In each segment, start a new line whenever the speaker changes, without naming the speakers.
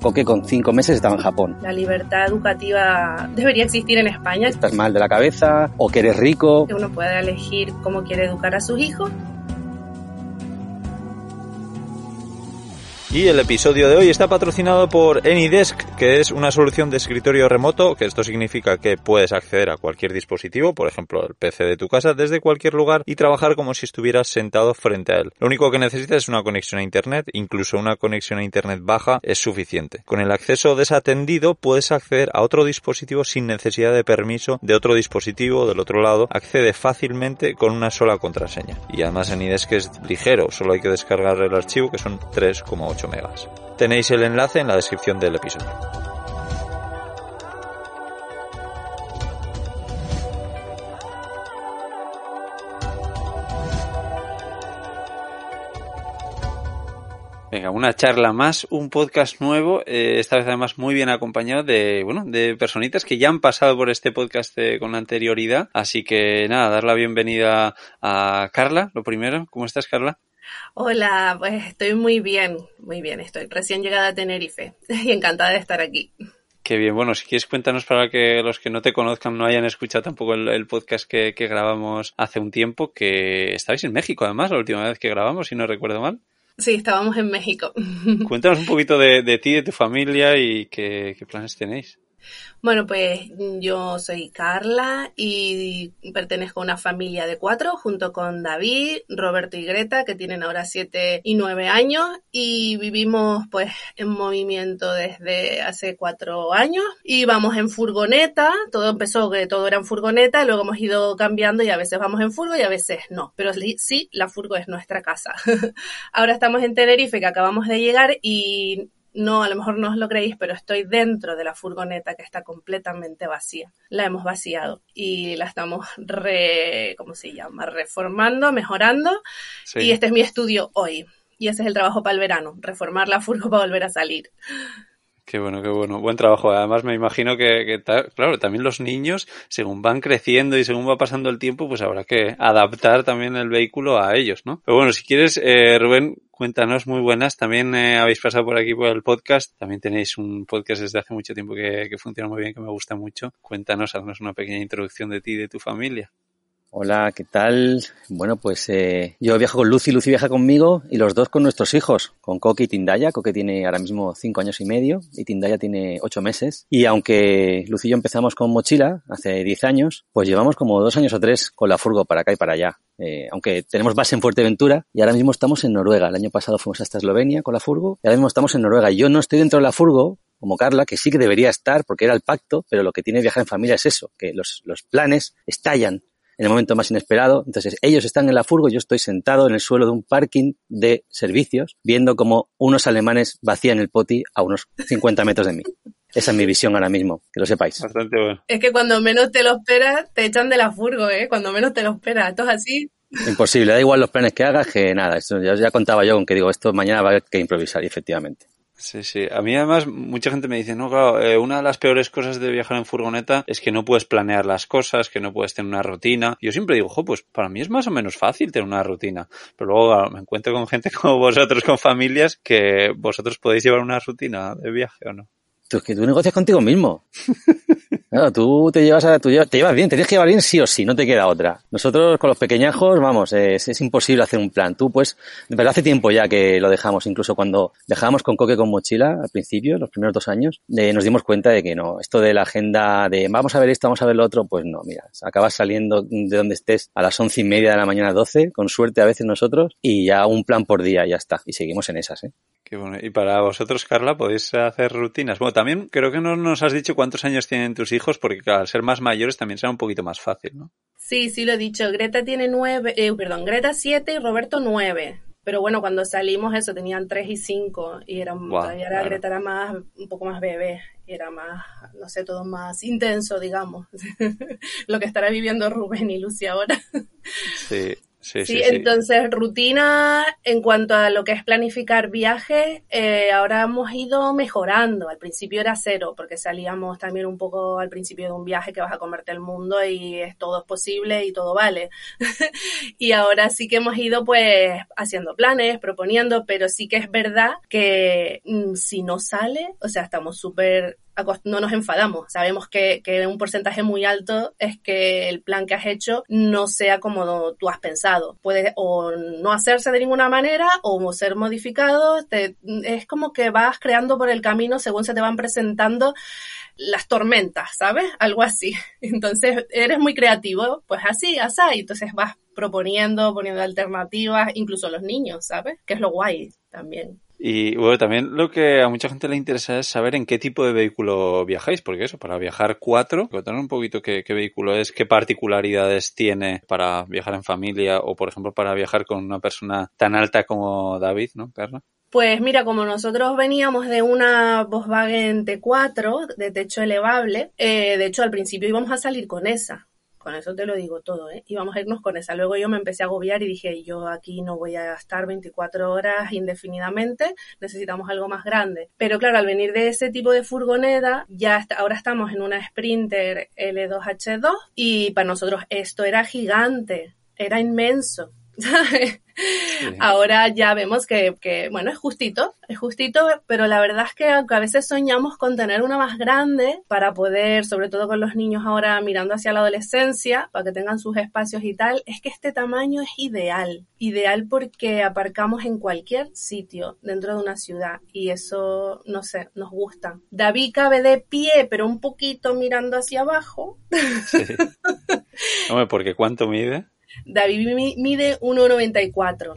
Coque con cinco meses estaba en Japón.
La libertad educativa debería existir en España.
¿Estás mal de la cabeza o que eres rico?
Que uno pueda elegir cómo quiere educar a sus hijos
Y el episodio de hoy está patrocinado por AnyDesk, que es una solución de escritorio remoto, que esto significa que puedes acceder a cualquier dispositivo, por ejemplo el PC de tu casa, desde cualquier lugar y trabajar como si estuvieras sentado frente a él. Lo único que necesitas es una conexión a Internet, incluso una conexión a Internet baja es suficiente. Con el acceso desatendido puedes acceder a otro dispositivo sin necesidad de permiso de otro dispositivo del otro lado, accede fácilmente con una sola contraseña. Y además AnyDesk es ligero, solo hay que descargar el archivo que son 3,8 megas. Tenéis el enlace en la descripción del episodio. Venga, una charla más, un podcast nuevo, eh, esta vez además muy bien acompañado de, bueno, de personitas que ya han pasado por este podcast eh, con anterioridad. Así que nada, dar la bienvenida a Carla, lo primero. ¿Cómo estás, Carla?
Hola, pues estoy muy bien, muy bien. Estoy recién llegada a Tenerife y encantada de estar aquí.
Qué bien. Bueno, si quieres cuéntanos para que los que no te conozcan no hayan escuchado tampoco el, podcast que, grabamos hace un tiempo, que estabais en México además, la última vez que grabamos, si no recuerdo mal.
Sí, estábamos en México.
Cuéntanos un poquito de, ti, de tu familia y qué planes tenéis.
Bueno, pues yo soy Carla y pertenezco a una familia de cuatro junto con David, Roberto y Greta que tienen ahora siete y nueve años y vivimos pues en movimiento desde hace cuatro años y vamos en furgoneta, todo empezó que todo era en furgoneta, luego hemos ido cambiando y a veces vamos en furgo y a veces no, pero sí, la furgo es nuestra casa. ahora estamos en Tenerife que acabamos de llegar y no, a lo mejor no os lo creéis, pero estoy dentro de la furgoneta que está completamente vacía. La hemos vaciado y la estamos re, ¿cómo se llama? Reformando, mejorando. Y este es mi estudio hoy. Y ese es el trabajo para el verano, reformar la furgo para volver a salir.
Qué bueno, qué bueno. Buen trabajo. Además, me imagino que, claro, también los niños, según van creciendo y según va pasando el tiempo, pues habrá que adaptar también el vehículo a ellos, ¿no? Pero bueno, si quieres, eh, Rubén, cuéntanos muy buenas. También eh, habéis pasado por aquí por el podcast. También tenéis un podcast desde hace mucho tiempo que, que funciona muy bien, que me gusta mucho. Cuéntanos, haznos una pequeña introducción de ti y de tu familia.
Hola, ¿qué tal? Bueno, pues eh, yo viajo con Lucy, Lucy viaja conmigo y los dos con nuestros hijos, con Coque y Tindaya. Coque tiene ahora mismo cinco años y medio y Tindaya tiene ocho meses. Y aunque Lucy y yo empezamos con mochila hace diez años, pues llevamos como dos años o tres con la furgo para acá y para allá. Eh, aunque tenemos base en Fuerteventura y ahora mismo estamos en Noruega. El año pasado fuimos hasta Eslovenia con la furgo y ahora mismo estamos en Noruega. Yo no estoy dentro de la furgo, como Carla, que sí que debería estar porque era el pacto, pero lo que tiene viajar en familia es eso, que los, los planes estallan en el momento más inesperado. Entonces, ellos están en la furgo, yo estoy sentado en el suelo de un parking de servicios, viendo como unos alemanes vacían el poti a unos 50 metros de mí. Esa es mi visión ahora mismo, que lo sepáis.
Bastante bueno.
Es que cuando menos te lo esperas, te echan de la furgo, ¿eh? Cuando menos te lo esperas. Esto es así.
Imposible, da igual los planes que hagas, que nada. Esto ya, ya contaba yo con que digo, esto mañana va a haber que improvisar, efectivamente.
Sí, sí. A mí además mucha gente me dice, no, claro, eh, una de las peores cosas de viajar en furgoneta es que no puedes planear las cosas, que no puedes tener una rutina. Yo siempre digo, jo, pues para mí es más o menos fácil tener una rutina. Pero luego me encuentro con gente como vosotros, con familias, que vosotros podéis llevar una rutina de viaje o no.
Tú es que tú negocias contigo mismo. Claro, tú te llevas a, tú te llevas bien, tienes que llevar bien sí o sí, no te queda otra. Nosotros con los pequeñajos, vamos, es, es imposible hacer un plan. Tú, pues, pero hace tiempo ya que lo dejamos, incluso cuando dejábamos con coque con mochila al principio, los primeros dos años, eh, nos dimos cuenta de que no, esto de la agenda de vamos a ver esto, vamos a ver lo otro, pues no, mira, acabas saliendo de donde estés a las once y media de la mañana, doce, con suerte a veces nosotros, y ya un plan por día, ya está. Y seguimos en esas, ¿eh?
Qué bueno. Y para vosotros, Carla, podéis hacer rutinas. Bueno, también creo que no nos has dicho cuántos años tienen tus hijos, porque al ser más mayores también será un poquito más fácil, ¿no?
Sí, sí lo he dicho. Greta tiene nueve, eh, perdón, Greta siete y Roberto nueve. Pero bueno, cuando salimos eso tenían tres y cinco y eran, todavía era, Greta era más, un poco más bebé y era más, no sé, todo más intenso, digamos. lo que estará viviendo Rubén y Lucy ahora.
sí. Sí,
sí, entonces rutina en cuanto a lo que es planificar viajes, eh, ahora hemos ido mejorando. Al principio era cero, porque salíamos también un poco al principio de un viaje que vas a comerte el mundo y es todo es posible y todo vale. y ahora sí que hemos ido pues haciendo planes, proponiendo, pero sí que es verdad que mm, si no sale, o sea, estamos súper no nos enfadamos. Sabemos que, un porcentaje muy alto es que el plan que has hecho no sea como tú has pensado. Puede o no hacerse de ninguna manera o ser modificado. es como que vas creando por el camino según se te van presentando las tormentas, ¿sabes? Algo así. Entonces, eres muy creativo, pues así, así, entonces vas proponiendo, poniendo alternativas, incluso los niños, ¿sabes? Que es lo guay también.
Y bueno, también lo que a mucha gente le interesa es saber en qué tipo de vehículo viajáis, porque eso, para viajar cuatro, contar un poquito qué, qué, vehículo es, qué particularidades tiene para viajar en familia o, por ejemplo, para viajar con una persona tan alta como David, ¿no, Carla?
Pues mira, como nosotros veníamos de una Volkswagen T4 de techo elevable, eh, de hecho al principio íbamos a salir con esa, con eso te lo digo todo, ¿eh? Íbamos a irnos con esa. Luego yo me empecé a agobiar y dije, yo aquí no voy a estar 24 horas indefinidamente, necesitamos algo más grande. Pero claro, al venir de ese tipo de furgoneta, ya ahora estamos en una Sprinter L2H2 y para nosotros esto era gigante, era inmenso. Ahora ya vemos que, que, bueno, es justito, es justito, pero la verdad es que a veces soñamos con tener una más grande para poder, sobre todo con los niños ahora mirando hacia la adolescencia, para que tengan sus espacios y tal, es que este tamaño es ideal, ideal porque aparcamos en cualquier sitio dentro de una ciudad y eso, no sé, nos gusta. David cabe de pie, pero un poquito mirando hacia abajo.
Sí. Hombre, porque ¿cuánto mide?
David mide 1,94.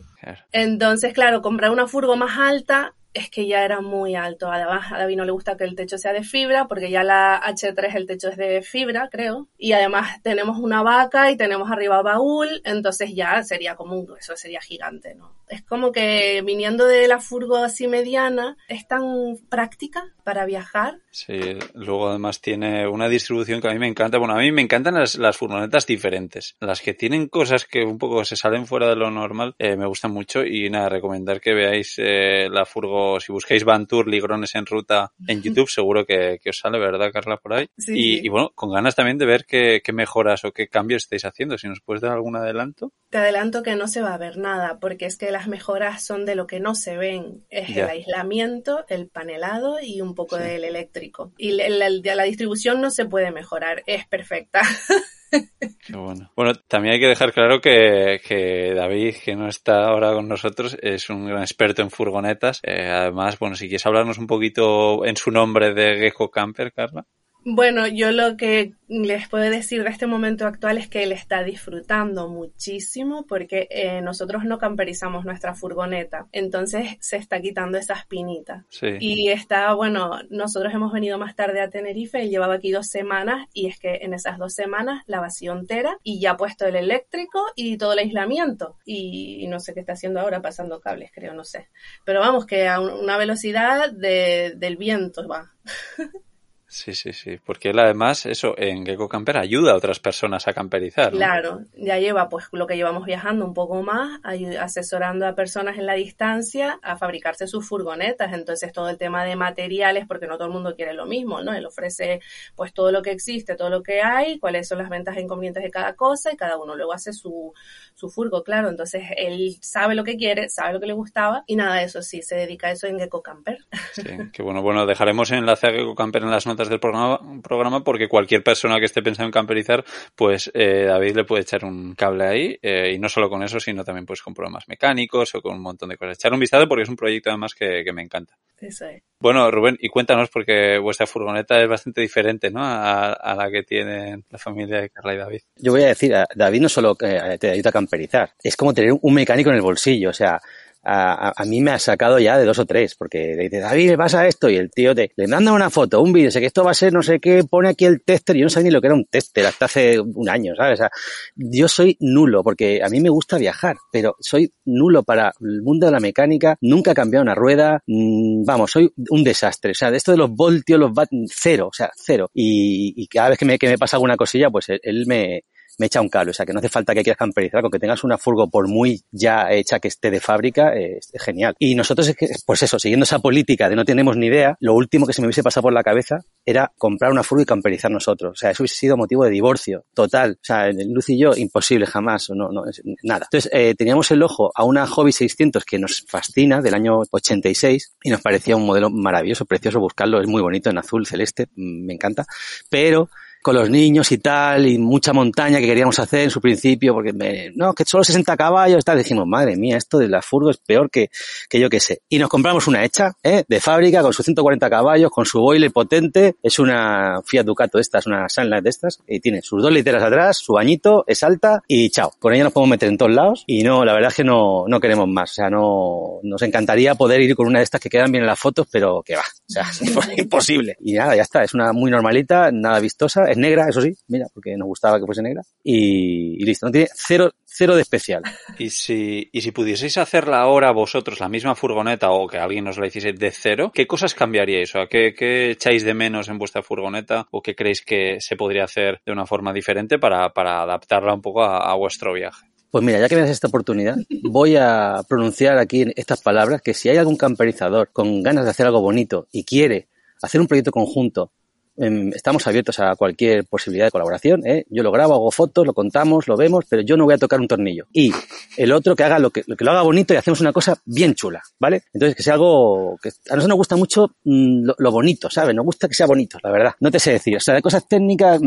Entonces, claro, comprar una furgo más alta es que ya era muy alto. Además, a David no le gusta que el techo sea de fibra, porque ya la H3 el techo es de fibra, creo. Y además tenemos una vaca y tenemos arriba baúl, entonces ya sería como eso sería gigante, ¿no? Es como que viniendo de la furgo así mediana, es tan práctica para viajar.
Sí, luego además tiene una distribución que a mí me encanta. Bueno, a mí me encantan las, furgonetas diferentes. Las que tienen cosas que un poco se salen fuera de lo normal, eh, me gustan mucho. Y nada, recomendar que veáis eh, la furgo si buscáis Van Tour, Ligrones en ruta en YouTube, seguro que, os sale, ¿verdad, Carla, por ahí? y, bueno, con ganas también de ver qué, mejoras o qué cambios estáis haciendo. Si nos puedes dar algún adelanto.
Te adelanto que no se va a ver nada, porque es que las mejoras son de lo que no se ven. Es el aislamiento, el panelado y un poco del eléctrico. Y la, la distribución no se puede mejorar, es perfecta.
bueno. Bueno, también hay que dejar claro que, David, que no está ahora con nosotros, es un gran experto en furgonetas. Eh, además, bueno, si quieres hablarnos un poquito en su nombre de Gecko Camper, Carla.
Bueno, yo lo que les puedo decir de este momento actual es que él está disfrutando muchísimo porque eh, nosotros no camperizamos nuestra furgoneta, entonces se está quitando esa espinita. Y está, bueno, nosotros hemos venido más tarde a Tenerife, él llevaba aquí dos semanas y es que en esas dos semanas la vacío entera y ya ha puesto el eléctrico y todo el aislamiento y, no sé qué está haciendo ahora pasando cables, creo, no sé. Pero vamos, que a una velocidad del viento va.
Sí, sí, sí, porque él además, eso, en Gecko Camper ayuda a otras personas a camperizar.
Claro, ya lleva pues lo que llevamos viajando un poco más, asesorando a personas en la distancia a fabricarse sus furgonetas, entonces todo el tema de materiales, porque no todo el mundo quiere lo mismo, ¿no? Él ofrece pues todo lo que existe, todo lo que hay, cuáles son las ventas e inconvenientes de cada cosa y cada uno luego hace su, su furgo, claro, entonces él sabe lo que quiere, sabe lo que le gustaba y nada, eso sí, se dedica a eso en Gecko Camper.
Sí, que bueno, bueno, dejaremos enlace a Gecko Camper en las notas del programa, programa porque cualquier persona que esté pensando en camperizar, pues eh, David le puede echar un cable ahí eh, y no solo con eso, sino también pues con problemas mecánicos o con un montón de cosas. Echar un vistazo porque es un proyecto además que, me encanta.
Eso es.
Bueno, Rubén, y cuéntanos porque vuestra furgoneta es bastante diferente, ¿no? A, la que tiene la familia de Carla y David.
Yo voy a decir, David no solo eh, te ayuda a camperizar, es como tener un mecánico en el bolsillo, o sea, a, a, mí me ha sacado ya de dos o tres, porque le dice, David, me pasa esto, y el tío te, le manda una foto, un vídeo, sé que esto va a ser no sé qué, pone aquí el tester, y yo no sabía ni lo que era un tester hasta hace un año, ¿sabes? O sea, yo soy nulo, porque a mí me gusta viajar, pero soy nulo para el mundo de la mecánica, nunca he cambiado una rueda, mmm, vamos, soy un desastre, o sea, de esto de los voltios, los cero, o sea, cero, y, y cada vez que me, que me pasa alguna cosilla, pues él, me, me echa un cable. O sea, que no hace falta que quieras camperizar, con que tengas una furgo por muy ya hecha que esté de fábrica, es, genial. Y nosotros, pues eso, siguiendo esa política de no tenemos ni idea, lo último que se me hubiese pasado por la cabeza era comprar una furgo y camperizar nosotros. O sea, eso hubiese sido motivo de divorcio total. O sea, Luz y yo, imposible jamás, no, no, nada. Entonces, eh, teníamos el ojo a una Hobby 600 que nos fascina, del año 86, y nos parecía un modelo maravilloso, precioso buscarlo, es muy bonito en azul, celeste, mm, me encanta, pero con los niños y tal, y mucha montaña que queríamos hacer en su principio, porque me, no, que solo 60 caballos y tal. Dijimos, madre mía, esto de la furgo es peor que, que yo que sé. Y nos compramos una hecha, ¿eh? de fábrica, con sus 140 caballos, con su boiler potente. Es una Fiat Ducato esta, es una Sunlight de estas, y tiene sus dos literas atrás, su bañito, es alta, y chao. Con ella nos podemos meter en todos lados, y no, la verdad es que no, no queremos más. O sea, no, nos encantaría poder ir con una de estas que quedan bien en las fotos, pero que va. O sea, imposible. Y nada, ya está, es una muy normalita, nada vistosa, es negra, eso sí, mira, porque nos gustaba que fuese negra. Y, listo, no tiene cero, cero de especial.
Y si, y si pudieseis hacerla ahora vosotros, la misma furgoneta, o que alguien os la hiciese de cero, ¿qué cosas cambiaríais? O sea, ¿qué, ¿qué, echáis de menos en vuestra furgoneta? ¿O qué creéis que se podría hacer de una forma diferente para, para adaptarla un poco a, a vuestro viaje?
Pues mira, ya que me das esta oportunidad, voy a pronunciar aquí estas palabras que si hay algún camperizador con ganas de hacer algo bonito y quiere hacer un proyecto conjunto estamos abiertos a cualquier posibilidad de colaboración. ¿eh? Yo lo grabo, hago fotos, lo contamos, lo vemos, pero yo no voy a tocar un tornillo. Y el otro que haga lo que, lo, haga bonito y hacemos una cosa bien chula, ¿vale? Entonces que sea algo que a nosotros nos gusta mucho mm, lo, bonito, ¿sabes? Nos gusta que sea bonito, la verdad. No te sé decir. O sea, de cosas técnicas,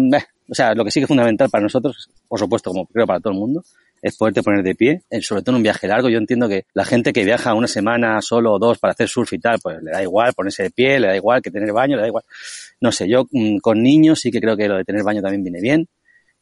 o sea, lo que sí que es fundamental para nosotros, por supuesto, como creo para todo el mundo, es poderte poner de pie, sobre todo en un viaje largo. Yo entiendo que la gente que viaja una semana solo o dos para hacer surf y tal, pues le da igual ponerse de pie, le da igual que tener baño, le da igual. No sé, yo mm, con niños sí que creo que lo de tener baño también viene bien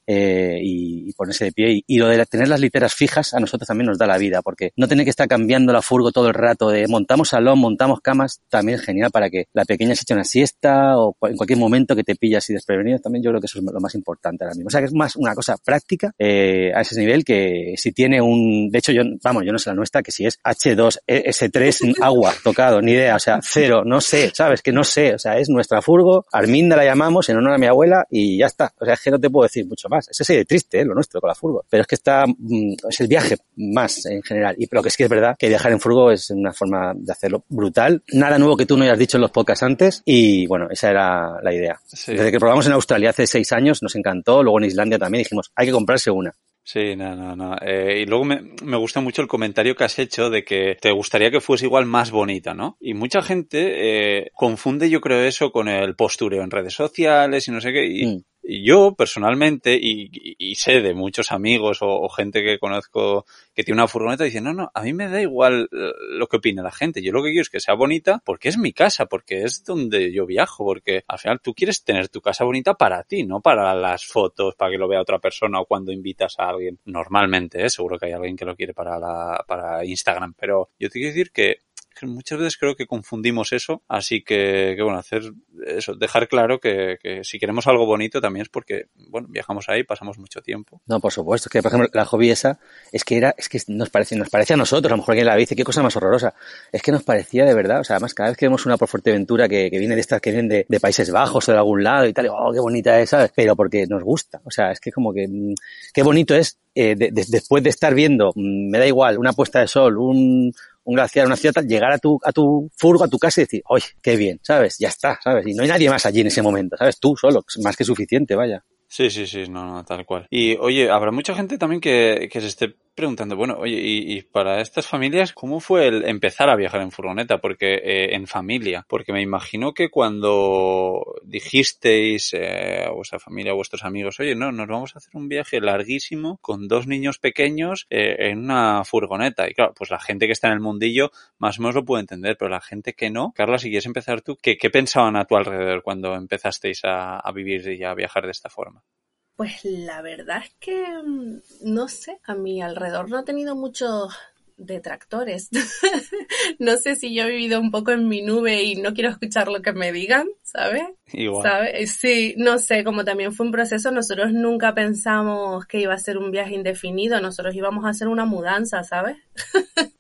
eh, y, ponerse de pie. Y, lo de tener las literas fijas a nosotros también nos da la vida, porque no tener que estar cambiando la furgo todo el rato, de montamos salón, montamos camas, también es genial para que la pequeña se eche una siesta o en cualquier momento que te pillas y desprevenido, también yo creo que eso es lo más importante ahora mismo. O sea que es más una cosa práctica eh, a ese nivel que si tiene un, de hecho yo, vamos, yo no sé la nuestra, que si es H2, S3, agua, tocado, ni idea, o sea, cero, no sé, sabes, que no sé, o sea, es nuestra furgo, Arminda la llamamos en honor a mi abuela y ya está. O sea, es que no te puedo decir mucho más más. Ese es triste, ¿eh? lo nuestro con la furgo. Pero es que está, mm, es el viaje más en general. Y lo que es que es verdad que viajar en furgo es una forma de hacerlo brutal. Nada nuevo que tú no hayas dicho en los podcasts antes. Y bueno, esa era la idea. Desde que probamos en Australia hace seis años nos encantó. Luego en Islandia también dijimos, hay que comprarse una.
Sí, no, no, no. Eh, y luego me, me, gusta mucho el comentario que has hecho de que te gustaría que fuese igual más bonita, ¿no? Y mucha gente eh, confunde, yo creo, eso con el postureo en redes sociales y no sé qué. Y, mm yo personalmente, y, sé de muchos amigos o, gente que conozco que tiene una furgoneta, dicen, no, no, a mí me da igual eh, lo que opine la gente. Yo lo que quiero es que sea bonita porque es mi casa, porque es donde yo viajo, porque al final tú quieres tener tu casa bonita para ti, no para las fotos, para que lo vea otra persona o cuando invitas a alguien. Normalmente, ¿eh? seguro que hay alguien que lo quiere para, la, para Instagram, pero yo te quiero decir que muchas veces creo que confundimos eso, así que, que bueno, hacer eso, dejar claro que, que, si queremos algo bonito también es porque, bueno, viajamos ahí, pasamos mucho tiempo.
No, por supuesto, que por ejemplo la hobby esa es que era, es que nos parece, nos parece a nosotros, a lo mejor que la dice, qué cosa más horrorosa, es que nos parecía de verdad, o sea, además cada vez que vemos una por Fuerteventura que, que viene de estas que vienen de, de, Países Bajos o de algún lado y tal, oh, qué bonita es, ¿sabes? Pero porque nos gusta, o sea, es que como que, mm, qué bonito es eh, de, de, después de estar viendo, mm, me da igual, una puesta de sol, un, un glaciar, una ciudad, llegar a tu, a tu furgo, a tu casa y decir, oye, qué bien, ¿sabes? Ya está, ¿sabes? Y no hay nadie más allí en ese momento, ¿sabes? Tú solo, más que suficiente, vaya.
Sí, sí, sí, no, no, tal cual. Y oye, habrá mucha gente también que, que se esté preguntando, bueno, oye, y, y, para estas familias, ¿cómo fue el empezar a viajar en furgoneta? Porque eh, en familia, porque me imagino que cuando dijisteis eh, a vuestra familia, a vuestros amigos, oye, no, nos vamos a hacer un viaje larguísimo con dos niños pequeños eh, en una furgoneta. Y claro, pues la gente que está en el mundillo más o menos lo puede entender, pero la gente que no, Carla, si quieres empezar tú, ¿qué, pensaban a tu alrededor cuando empezasteis a vivir y a viajar de esta forma?
Pues la verdad es que, mm, no sé, a mi alrededor no he tenido muchos detractores. no sé si yo he vivido un poco en mi nube y no quiero escuchar lo que me digan, ¿sabes?
Igual.
¿Sabe? Sí, no sé, como también fue un proceso, nosotros nunca pensamos que iba a ser un viaje indefinido, nosotros íbamos a hacer una mudanza, ¿sabes?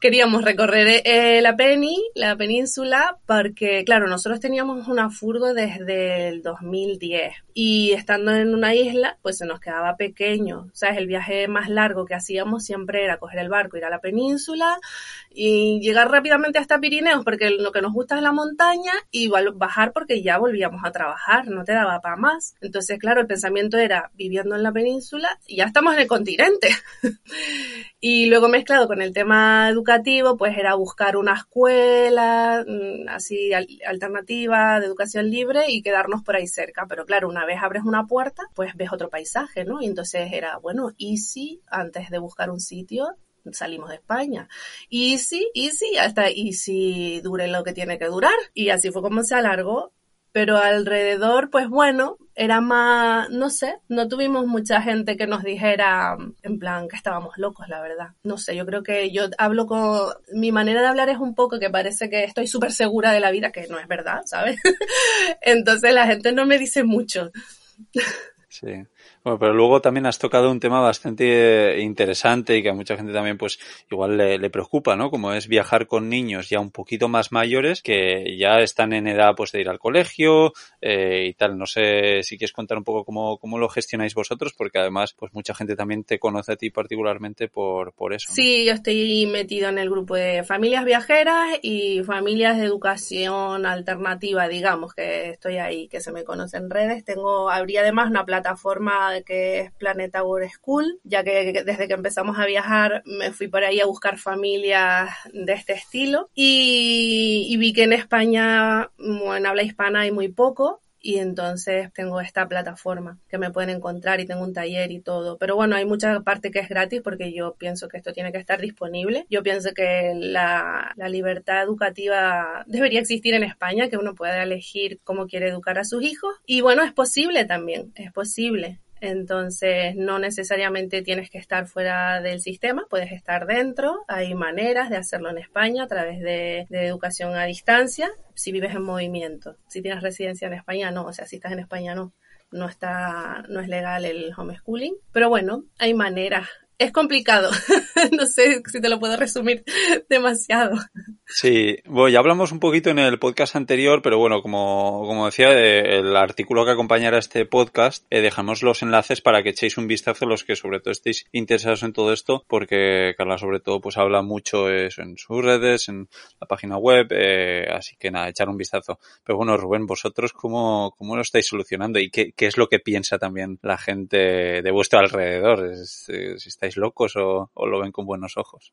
queríamos recorrer eh, la Peni, la península, porque, claro, nosotros teníamos una furgo desde el 2010 y estando en una isla, pues se nos quedaba pequeño. O sea, el viaje más largo que hacíamos siempre era coger el barco, ir a la península y llegar rápidamente hasta Pirineos, porque lo que nos gusta es la montaña y bajar porque ya volvíamos a trabajar, no te daba para más. Entonces, claro, el pensamiento era viviendo en la península, ya estamos en el continente. y luego mezclado con el tema educativo, pues era buscar una escuela mm, así alternativa de educación libre y quedarnos por ahí cerca. Pero claro, una vez abres una puerta, pues ves otro paisaje, ¿no? Y entonces era, bueno, y si antes de buscar un sitio salimos de España. Y sí, y sí, hasta y si dure lo que tiene que durar. Y así fue como se alargó pero alrededor, pues bueno, era más, no sé, no tuvimos mucha gente que nos dijera en plan que estábamos locos, la verdad. No sé, yo creo que yo hablo con, mi manera de hablar es un poco que parece que estoy súper segura de la vida, que no es verdad, ¿sabes? Entonces la gente no me dice mucho.
Sí. Bueno, pero luego también has tocado un tema bastante interesante y que a mucha gente también pues igual le, preocupa, ¿no? Como es viajar con niños ya un poquito más mayores que ya están en edad pues de ir al colegio eh, y tal. No sé si quieres contar un poco cómo, cómo lo gestionáis vosotros porque además pues mucha gente también te conoce a ti particularmente por, por eso.
Sí, yo estoy metido en el grupo de familias viajeras y familias de educación alternativa, digamos, que estoy ahí, que se me conocen en redes. Tengo, habría además una plataforma que es Planeta World School, ya que desde que empezamos a viajar me fui por ahí a buscar familias de este estilo y, vi que en España, en habla hispana hay muy poco y entonces tengo esta plataforma que me pueden encontrar y tengo un taller y todo. Pero bueno, hay mucha parte que es gratis porque yo pienso que esto tiene que estar disponible. Yo pienso que la, la libertad educativa debería existir en España, que uno pueda elegir cómo quiere educar a sus hijos. Y bueno, es posible también, es posible. Entonces, no necesariamente tienes que estar fuera del sistema, puedes estar dentro. Hay maneras de hacerlo en España a través de, educación a distancia, si vives en movimiento. Si tienes residencia en España, no. O sea, si estás en España, no. No está, no es legal el homeschooling. Pero bueno, hay maneras es complicado. no sé si te lo puedo resumir demasiado.
Sí, bueno, ya hablamos un poquito en el podcast anterior, pero bueno, como, como decía, eh, el artículo que acompañará este podcast, eh, dejamos los enlaces para que echéis un vistazo los que sobre todo estéis interesados en todo esto, porque Carla sobre todo pues habla mucho eso en sus redes, en la página web, eh, así que nada, echar un vistazo. Pero bueno, Rubén, vosotros cómo, cómo lo estáis solucionando y qué, qué es lo que piensa también la gente de vuestro alrededor, si estáis locos o lo ven con buenos ojos.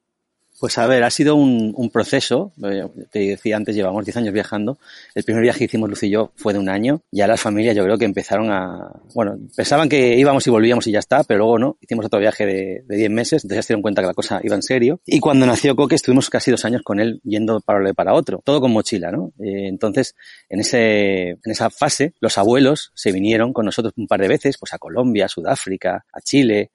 Pues a ver, ha sido un, proceso. Eh, te decía antes, llevamos 10 años viajando. El primer viaje que hicimos Luz y yo fue de un año. Ya las familias yo creo que empezaron a... Bueno, pensaban que íbamos y volvíamos y ya está, pero luego no. Hicimos otro viaje de, de 10 meses, entonces ya se dieron cuenta que la cosa iba en serio. Y cuando nació Coque estuvimos casi dos años con él yendo para para otro. Todo con mochila, ¿no? Eh, entonces, en, ese, en esa fase, los abuelos se vinieron con nosotros un par de veces, pues a Colombia, a Sudáfrica, a Chile,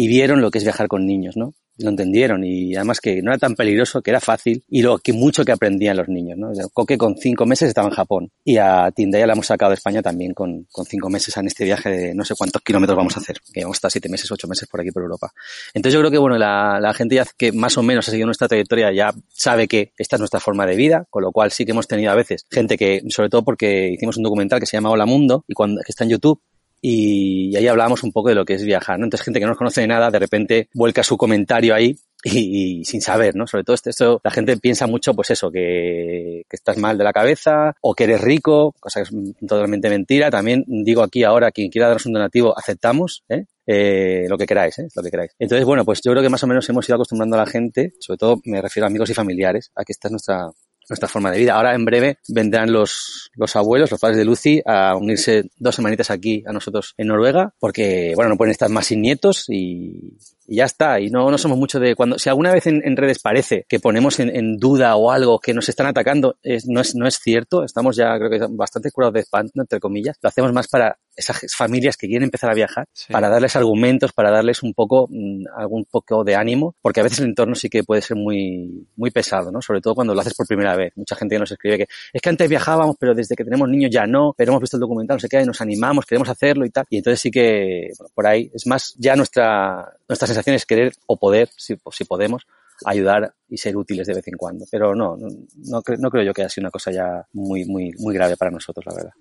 y vieron lo que es viajar con niños, ¿no? lo entendieron y además que no era tan peligroso, que era fácil y lo que mucho que aprendían los niños, ¿no? Coque con cinco meses estaba en Japón y a Tindaya la hemos sacado de España también con, con cinco meses en este viaje de no sé cuántos kilómetros vamos a hacer, que vamos a estar siete meses, ocho meses por aquí por Europa. Entonces yo creo que bueno, la, la gente ya que más o menos ha seguido nuestra trayectoria ya sabe que esta es nuestra forma de vida, con lo cual sí que hemos tenido a veces gente que, sobre todo porque hicimos un documental que se llama Hola Mundo y cuando, que está en YouTube y ahí hablábamos un poco de lo que es viajar, ¿no? Entonces gente que no nos conoce de nada, de repente vuelca su comentario ahí y, sin saber, ¿no? Sobre todo esto, la gente piensa mucho, pues eso, que, estás mal de la cabeza o que eres rico, cosa que es totalmente mentira. También digo aquí ahora, quien quiera daros un donativo, aceptamos, ¿eh? Eh, lo que queráis, ¿eh? lo que queráis. Entonces, bueno, pues yo creo que más o menos hemos ido acostumbrando a la gente, sobre todo me refiero a amigos y familiares, a que esta es nuestra, nuestra forma de vida. Ahora en breve vendrán los, los abuelos, los padres de Lucy, a unirse dos semanitas aquí a nosotros en Noruega, porque, bueno, no pueden estar más sin nietos y, y ya está. Y no, no somos mucho de cuando, si alguna vez en, en redes parece que ponemos en, en, duda o algo que nos están atacando, es, no, es, no es cierto. Estamos ya, creo que bastante curados de espanto, entre comillas. Lo hacemos más para esas familias que quieren empezar a viajar, sí. para darles argumentos, para darles un poco, mm, algún poco de ánimo, porque a veces el entorno sí que puede ser muy, muy pesado, ¿no? Sobre todo cuando lo haces por primera vez. Mucha gente nos escribe que es que antes viajábamos, pero desde que tenemos niños ya no, pero hemos visto el documental, no sé qué, y nos animamos, queremos hacerlo y tal. Y entonces sí que, bueno, por ahí es más ya nuestra, nuestra sensación es querer o poder, si, si podemos, ayudar y ser útiles de vez en cuando. Pero no, no, no, no creo yo que haya sido una cosa ya muy, muy, muy grave para nosotros, la verdad.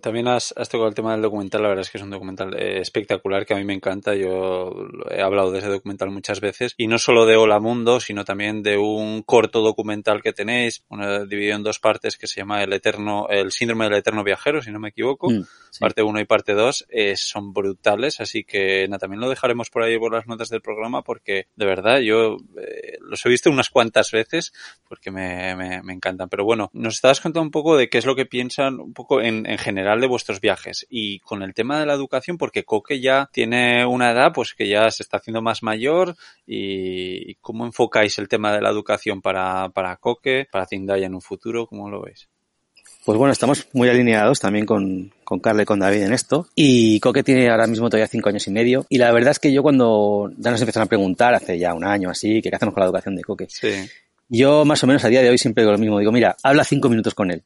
También has, tocado el tema del documental, la verdad es que es un documental eh, espectacular que a mí me encanta, yo he hablado de ese documental muchas veces y no solo de Hola Mundo, sino también de un corto documental que tenéis, dividido en dos partes que se llama El Eterno, el Síndrome del Eterno Viajero, si no me equivoco, mm, parte 1 y parte 2, eh, son brutales, así que también lo dejaremos por ahí por las notas del programa porque de verdad yo eh, los he visto unas cuantas veces porque me, me, me encantan, pero bueno, nos estabas contando un poco de qué es lo que piensan un poco en en, general de vuestros viajes. Y con el tema de la educación, porque Coque ya tiene una edad pues que ya se está haciendo más mayor y, cómo enfocáis el tema de la educación para, para Coque, para Zindaya en un futuro, ¿cómo lo veis?
Pues bueno, estamos muy alineados también con, con Carla y con David en esto. Y Coque tiene ahora mismo todavía cinco años y medio. Y la verdad es que yo cuando ya nos empezaron a preguntar hace ya un año así, que qué hacemos con la educación de Coque.
Sí.
Yo más o menos a día de hoy siempre digo lo mismo. Digo, mira, habla cinco minutos con él.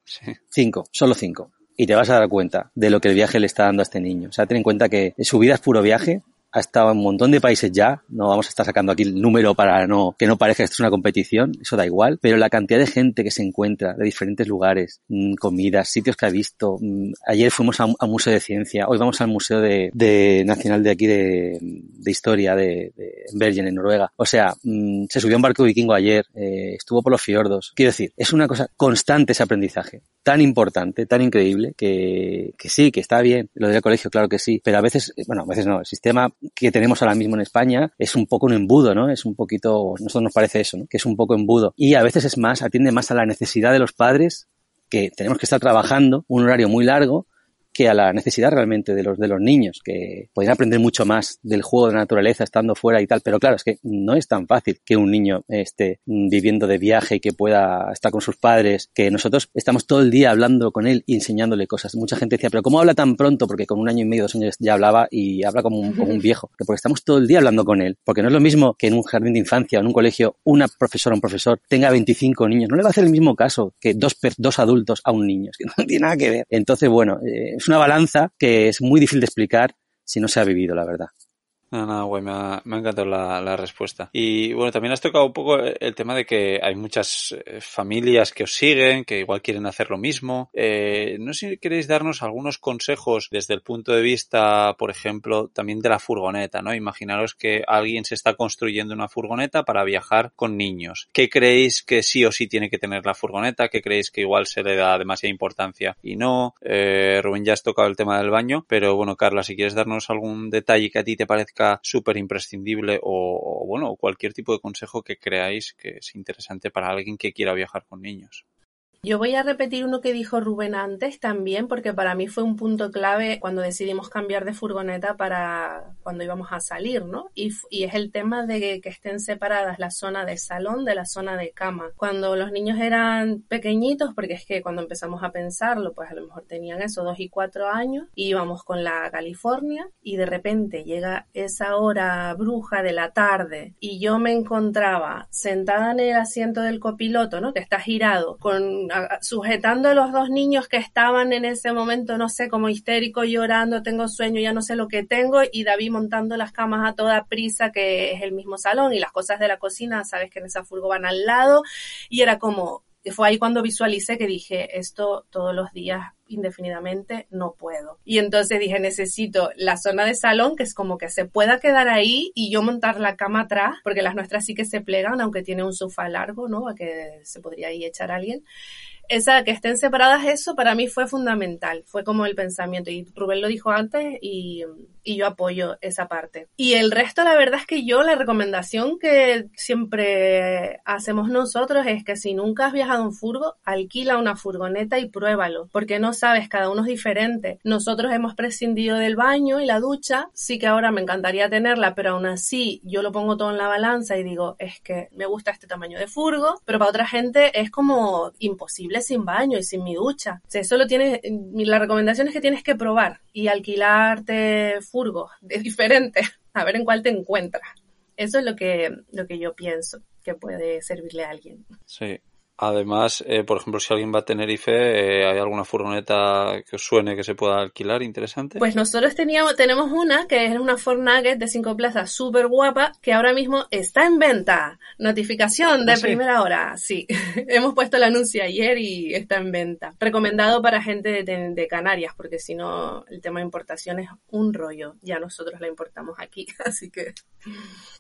Cinco, solo cinco y te vas a dar cuenta de lo que el viaje le está dando a este niño. O sea, ten en cuenta que su vida es puro viaje, ha estado en un montón de países ya, no vamos a estar sacando aquí el número para no, que no parezca que esto es una competición, eso da igual, pero la cantidad de gente que se encuentra de diferentes lugares, mm, comidas, sitios que ha visto, mm, ayer fuimos a un, museo de ciencia, hoy vamos al museo de, nacional de aquí de, historia de, Bergen en Noruega, o sea, mm, se subió a un barco vikingo ayer, eh, estuvo por los fiordos, quiero decir, es una cosa constante ese aprendizaje, tan importante, tan increíble, que, que sí, que está bien, lo del colegio, claro que sí, pero a veces, bueno, a veces no, el sistema que tenemos ahora mismo en España es un poco un embudo, ¿no? Es un poquito, nosotros nos parece eso, ¿no? Que es un poco embudo. Y a veces es más, atiende más a la necesidad de los padres que tenemos que estar trabajando un horario muy largo que a la necesidad realmente de los, de los niños, que podrían aprender mucho más del juego de la naturaleza estando fuera y tal, pero claro, es que no es tan fácil que un niño esté viviendo de viaje y que pueda estar con sus padres, que nosotros estamos todo el día hablando con él y enseñándole cosas. Mucha gente decía, pero ¿cómo habla tan pronto? Porque con un año y medio, dos años ya hablaba y habla como un, como un viejo, porque estamos todo el día hablando con él, porque no es lo mismo que en un jardín de infancia o en un colegio una profesora o un profesor tenga 25 niños, no le va a hacer el mismo caso que dos, dos adultos a un niño, es que no tiene nada que ver. Entonces, bueno, eh, es una balanza que es muy difícil de explicar si no se ha vivido, la verdad.
No, no, güey, me ha, me ha encantado la, la, respuesta. Y bueno, también has tocado un poco el tema de que hay muchas eh, familias que os siguen, que igual quieren hacer lo mismo. Eh, no sé si queréis darnos algunos consejos desde el punto de vista, por ejemplo, también de la furgoneta, ¿no? Imaginaros que alguien se está construyendo una furgoneta para viajar con niños. ¿Qué creéis que sí o sí tiene que tener la furgoneta? ¿Qué creéis que igual se le da demasiada importancia y no? Eh, Rubén ya has tocado el tema del baño, pero bueno, Carla, si quieres darnos algún detalle que a ti te parezca súper imprescindible o, bueno, cualquier tipo de consejo que creáis que es interesante para alguien que quiera viajar con niños.
Yo voy a repetir uno que dijo Rubén antes también, porque para mí fue un punto clave cuando decidimos cambiar de furgoneta para cuando íbamos a salir, ¿no? Y, es el tema de que, estén separadas la zona de salón de la zona de cama. Cuando los niños eran pequeñitos, porque es que cuando empezamos a pensarlo, pues a lo mejor tenían eso, dos y cuatro años, íbamos con la California y de repente llega esa hora bruja de la tarde y yo me encontraba sentada en el asiento del copiloto, ¿no? Que está girado con sujetando a los dos niños que estaban en ese momento, no sé, como histérico llorando, tengo sueño, ya no sé lo que tengo, y David montando las camas a toda prisa, que es el mismo salón, y las cosas de la cocina, sabes que en esa furgo van al lado, y era como, fue ahí cuando visualicé que dije, esto todos los días indefinidamente no puedo. Y entonces dije, necesito la zona de salón, que es como que se pueda quedar ahí y yo montar la cama atrás, porque las nuestras sí que se plegan, aunque tiene un sofá largo, ¿no? A que se podría ahí echar alguien esa que estén separadas, eso para mí fue fundamental, fue como el pensamiento. Y Rubén lo dijo antes y, y, yo apoyo esa parte. Y el resto, la verdad es que yo la recomendación que siempre hacemos nosotros es que si nunca has viajado en furgo, alquila una furgoneta y pruébalo, porque no sabes, cada uno es diferente. Nosotros hemos prescindido del baño y la ducha, sí que ahora me encantaría tenerla, pero aún así yo lo pongo todo en la balanza y digo, es que me gusta este tamaño de furgo, pero para otra gente es como imposible sin baño y sin mi ducha. O sea, eso lo tienes, la recomendación es que tienes que probar y alquilarte furgo de diferente, a ver en cuál te encuentras. Eso es lo que, lo que yo pienso que puede servirle a alguien.
Sí, Además, eh, por ejemplo, si alguien va a Tenerife, eh, ¿hay alguna furgoneta que os suene que se pueda alquilar interesante?
Pues nosotros teníamos, tenemos una que es una Ford Nugget de cinco plazas súper guapa que ahora mismo está en venta. Notificación de
¿Ah, sí?
primera hora. Sí, hemos puesto el anuncio ayer y está en venta. Recomendado para gente de, de Canarias porque si no el tema de importación es un rollo. Ya nosotros la importamos aquí, así que...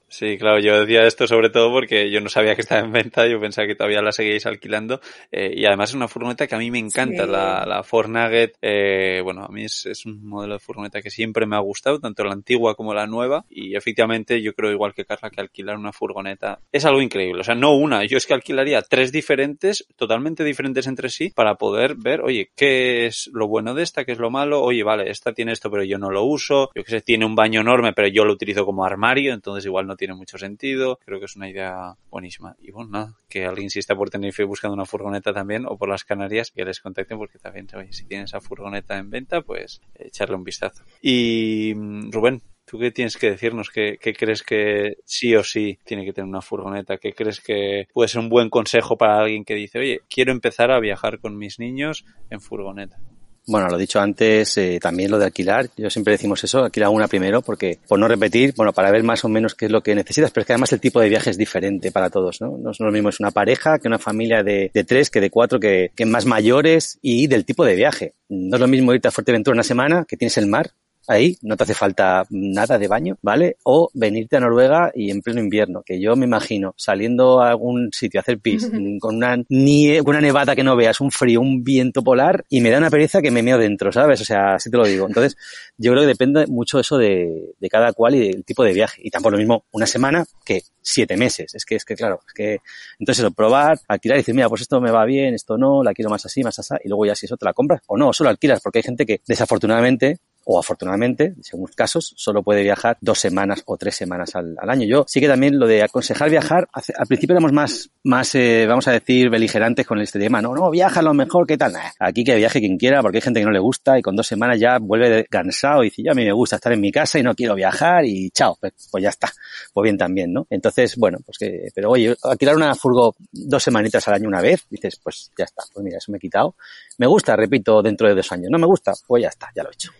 Sí, claro, yo decía esto sobre todo porque yo no sabía que estaba en venta, yo pensaba que todavía la seguíais alquilando eh, y además es una furgoneta que a mí me encanta,
Sí.
la, la Ford Nugget, eh, bueno, a mí es, es un modelo de furgoneta que siempre me ha gustado, tanto la antigua como la nueva y efectivamente yo creo igual que Carla que alquilar una furgoneta es algo increíble, o sea, no una, yo es que alquilaría tres diferentes, totalmente diferentes entre sí para poder ver, oye, qué es lo bueno de esta, qué es lo malo, oye, vale, esta tiene esto pero yo no lo uso, yo que sé, tiene un baño enorme pero yo lo utilizo como armario, entonces igual no tiene mucho sentido. Creo que es una idea buenísima. Y bueno, nada, que alguien si está por Buscando una furgoneta también o por las Canarias, que les contacten porque también, oye, si tienen esa furgoneta en venta, pues echarle un vistazo. Y mm, Rubén, ¿Tú qué tienes que decirnos? ¿Qué, ¿Qué, crees que sí o sí tiene que tener una furgoneta? ¿Qué crees que puede ser un buen consejo para alguien que dice, oye, quiero empezar a viajar con mis niños en furgoneta?
Bueno, lo dicho antes, eh, también lo de alquilar. Yo siempre decimos eso, alquilar una primero, porque por no repetir, bueno, para ver más o menos qué es lo que necesitas, pero es que además el tipo de viaje es diferente para todos, ¿no? No es lo mismo es una pareja que una familia de, de tres, que de cuatro, que, que más mayores y del tipo de viaje. No es lo mismo irte a Fuerteventura una semana, que tienes el mar, ahí, no te hace falta nada de baño, ¿vale? O venirte a Noruega y en pleno invierno, que yo me imagino saliendo a algún sitio a hacer pis con una nie con una nevada que no veas, un frío, un viento polar y me da una pereza que me meo dentro, ¿sabes? O sea, así te lo digo. Entonces, yo creo que depende mucho eso de, de cada cual y del tipo de viaje. Y tampoco lo mismo una semana que siete meses. Es que, es que claro, es que, entonces eso, probar, alquilar y decir, mira, pues esto me va bien, esto no, la quiero más así, más así, y luego ya si eso te la compras o no, solo alquilas, porque hay gente que desafortunadamente o afortunadamente, según casos, solo puede viajar dos semanas o tres semanas al, año. Yo sí que también lo de aconsejar viajar, al principio éramos más, más eh, vamos a decir, beligerantes con este tema. No, no, viaja lo mejor, ¿qué tal? Aquí que viaje quien quiera, porque hay gente que no le gusta y con dos semanas ya vuelve cansado y dice, yo a mí me gusta estar en mi casa y no quiero viajar y chao, pues, pues ya está. Pues bien también, ¿no? Entonces, bueno, pues que, pero oye, alquilar una furgo dos semanitas al año una vez, dices, pues ya está, pues mira, eso me he quitado. Me gusta, repito, dentro de dos años. No me gusta, pues ya está, ya lo he hecho.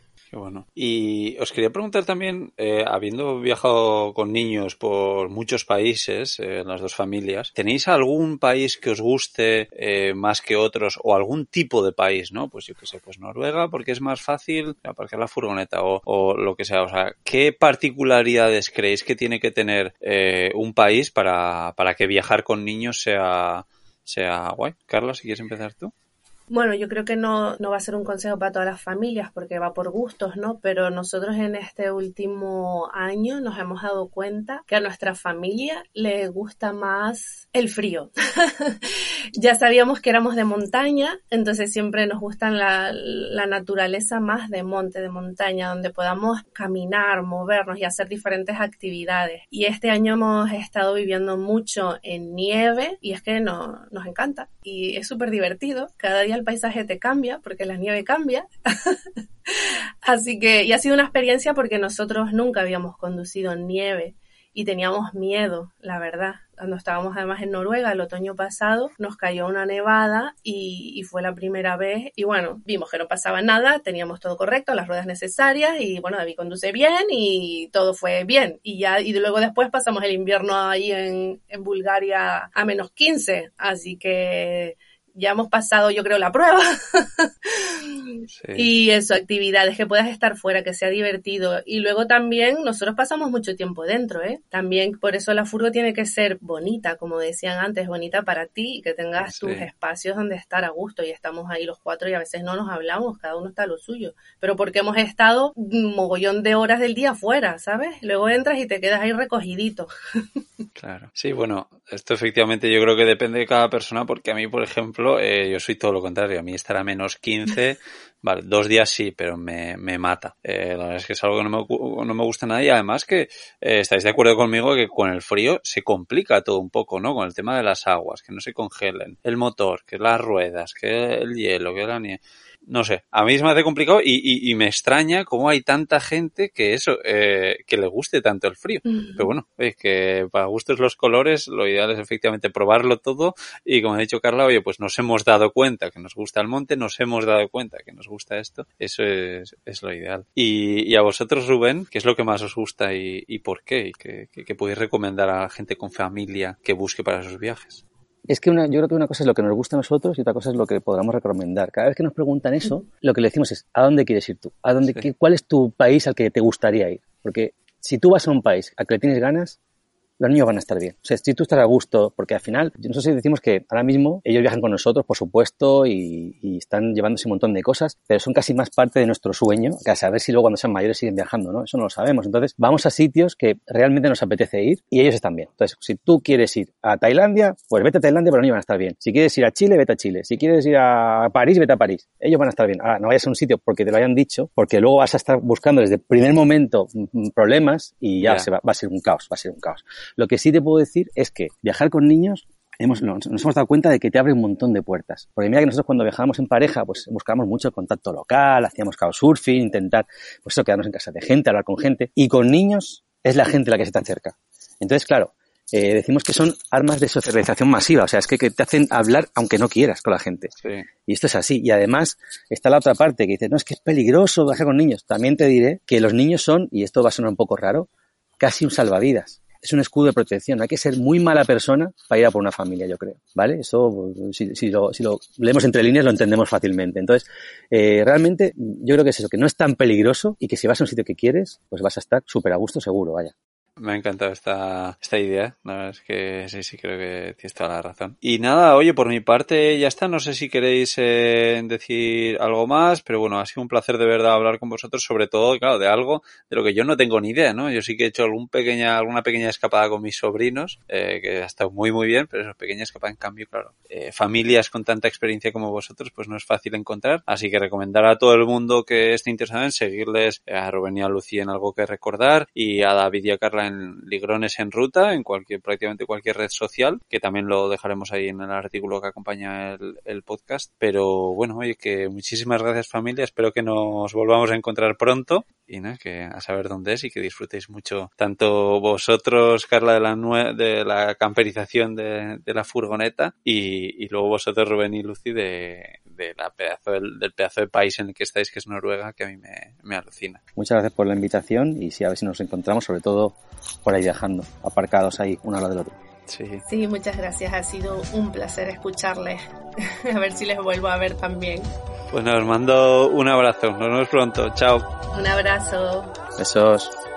Y os quería preguntar también, eh, habiendo viajado con niños por muchos países, eh, las dos familias, ¿tenéis algún país que os guste eh, más que otros o algún tipo de país, no? Pues yo qué sé, pues Noruega porque es más fácil aparcar la furgoneta o, o, lo que sea. O sea, ¿qué particularidades creéis que tiene que tener eh, un país para, para que viajar con niños sea, sea guay? Carla, si quieres empezar tú.
Bueno, yo creo que no, no va a ser un consejo para todas las familias porque va por gustos, ¿no? Pero nosotros en este último año nos hemos dado cuenta que a nuestra familia le gusta más el frío. ya sabíamos que éramos de montaña, entonces siempre nos gusta la, la naturaleza más de monte, de montaña, donde podamos caminar, movernos y hacer diferentes actividades. Y este año hemos estado viviendo mucho en nieve y es que no, nos encanta y es súper divertido. Cada día el paisaje te cambia porque la nieve cambia. Así que, y ha sido una experiencia porque nosotros nunca habíamos conducido en nieve y teníamos miedo, la verdad. Cuando estábamos además en Noruega el otoño pasado, nos cayó una nevada y, fue la primera vez. Y bueno, vimos que no pasaba nada, teníamos todo correcto, las ruedas necesarias y bueno, David conduce bien y todo fue bien. Y ya, y luego después pasamos el invierno ahí en, en Bulgaria a menos 15. Así que ya hemos pasado, yo creo, la prueba. sí. Y eso, actividades, que puedas estar fuera, que sea divertido. Y luego también, nosotros pasamos mucho tiempo dentro, ¿eh? También, por eso la furgo tiene que ser bonita, como decían antes, bonita para ti que tengas sí. tus espacios donde estar a gusto. Y estamos ahí los cuatro y a veces no nos hablamos, cada uno está a lo suyo. Pero porque hemos estado un mogollón de horas del día fuera, ¿sabes? Luego entras y te quedas ahí recogidito.
Claro. Sí, bueno, esto efectivamente yo creo que depende de cada persona porque a mí, por ejemplo, eh, yo soy todo lo contrario. A mí estar a menos 15, vale, dos días sí, pero me, me mata. Eh, la verdad es que es algo que no me, no me gusta nada y además que eh, estáis de acuerdo conmigo que con el frío se complica todo un poco, ¿no? Con el tema de las aguas, que no se congelen, el motor, que las ruedas, que el hielo, que la nieve. No sé, a mí se me hace complicado y, y, me extraña cómo hay tanta gente que eso, eh, que le guste tanto el frío. Pero bueno, es que para gustos los colores, lo ideal es efectivamente probarlo todo y como ha dicho Carla, oye, pues nos hemos dado cuenta que nos gusta el monte, nos hemos dado cuenta que nos gusta esto, eso es, es lo ideal. Y, y, a vosotros, Rubén, ¿qué es lo que más os gusta y, y por qué? ¿Y qué, qué podéis recomendar a la gente con familia que busque para sus viajes?
Es que una, yo creo que una cosa es lo que nos gusta a nosotros y otra cosa es lo que podamos recomendar. Cada vez que nos preguntan eso, lo que le decimos es, ¿a dónde quieres ir tú? ¿A dónde, ¿Cuál es tu país al que te gustaría ir? Porque si tú vas a un país al que le tienes ganas, los niños van a estar bien. O sea, si tú estás a gusto, porque al final, nosotros decimos que ahora mismo ellos viajan con nosotros, por supuesto, y, y, están llevándose un montón de cosas, pero son casi más parte de nuestro sueño, que a saber si luego cuando sean mayores siguen viajando, ¿no? Eso no lo sabemos. Entonces, vamos a sitios que realmente nos apetece ir y ellos están bien. Entonces, si tú quieres ir a Tailandia, pues vete a Tailandia, pero los niños van a estar bien. Si quieres ir a Chile, vete a Chile. Si quieres ir a París, vete a París. Ellos van a estar bien. Ahora, no vayas a un sitio porque te lo hayan dicho, porque luego vas a estar buscando desde el primer momento problemas y ya se va, va a ser un caos, va a ser un caos. Lo que sí te puedo decir es que viajar con niños hemos, nos, nos, hemos dado cuenta de que te abre un montón de puertas. Porque mira que nosotros cuando viajábamos en pareja, pues buscábamos mucho el contacto local, hacíamos couchsurfing, intentar, pues eso, quedarnos en casa de gente, hablar con gente. Y con niños es la gente la que se te acerca. Entonces, claro, eh, decimos que son armas de socialización masiva, o sea, es que, que, te hacen hablar aunque no quieras con la gente.
Sí.
Y esto es así. Y además está la otra parte que dice, no, es que es peligroso viajar con niños. También te diré que los niños son, y esto va a sonar un poco raro, casi un salvavidas es un escudo de protección. Hay que ser muy mala persona para ir a por una familia, yo creo. ¿Vale? Eso, si, si, lo, si lo, leemos entre líneas, lo entendemos fácilmente. Entonces, eh, realmente, yo creo que es eso, que no es tan peligroso y que si vas a un sitio que quieres, pues vas a estar súper a gusto seguro, vaya.
Me ha encantado esta, esta idea. La verdad es que sí, sí, creo que tienes toda la razón. Y nada, oye, por mi parte ya está. No sé si queréis eh, decir algo más, pero bueno, ha sido un placer de verdad hablar con vosotros, sobre todo, claro, de algo de lo que yo no tengo ni idea, ¿no? Yo sí que he hecho algún pequeña, alguna pequeña escapada con mis sobrinos, eh, que ha estado muy, muy bien, pero esa pequeña escapada, en cambio, claro, eh, familias con tanta experiencia como vosotros, pues no es fácil encontrar. Así que recomendar a todo el mundo que esté interesado en seguirles a Rubén y a Lucía en algo que recordar y a David y a Carla en Ligrones en Ruta, en cualquier, prácticamente cualquier red social, que también lo dejaremos ahí en el artículo que acompaña el, el podcast. Pero bueno, oye, que muchísimas gracias familia, espero que nos volvamos a encontrar pronto y que a saber dónde es y que disfrutéis mucho tanto vosotros, Carla, de la, nue de la camperización de, de la furgoneta y, y, luego vosotros, Rubén y Lucy, de, de la pedazo del, del, pedazo de país en el que estáis, que es Noruega, que a mí me, me alucina.
Muchas gracias por la invitación y sí, a ver si nos encontramos, sobre todo por ahí viajando, aparcados ahí, uno al lado del otro.
Sí.
sí, muchas gracias. Ha sido un placer escucharles. a ver si les vuelvo a ver también.
Pues nos mando un abrazo. Nos vemos pronto. Chao.
Un abrazo.
Besos.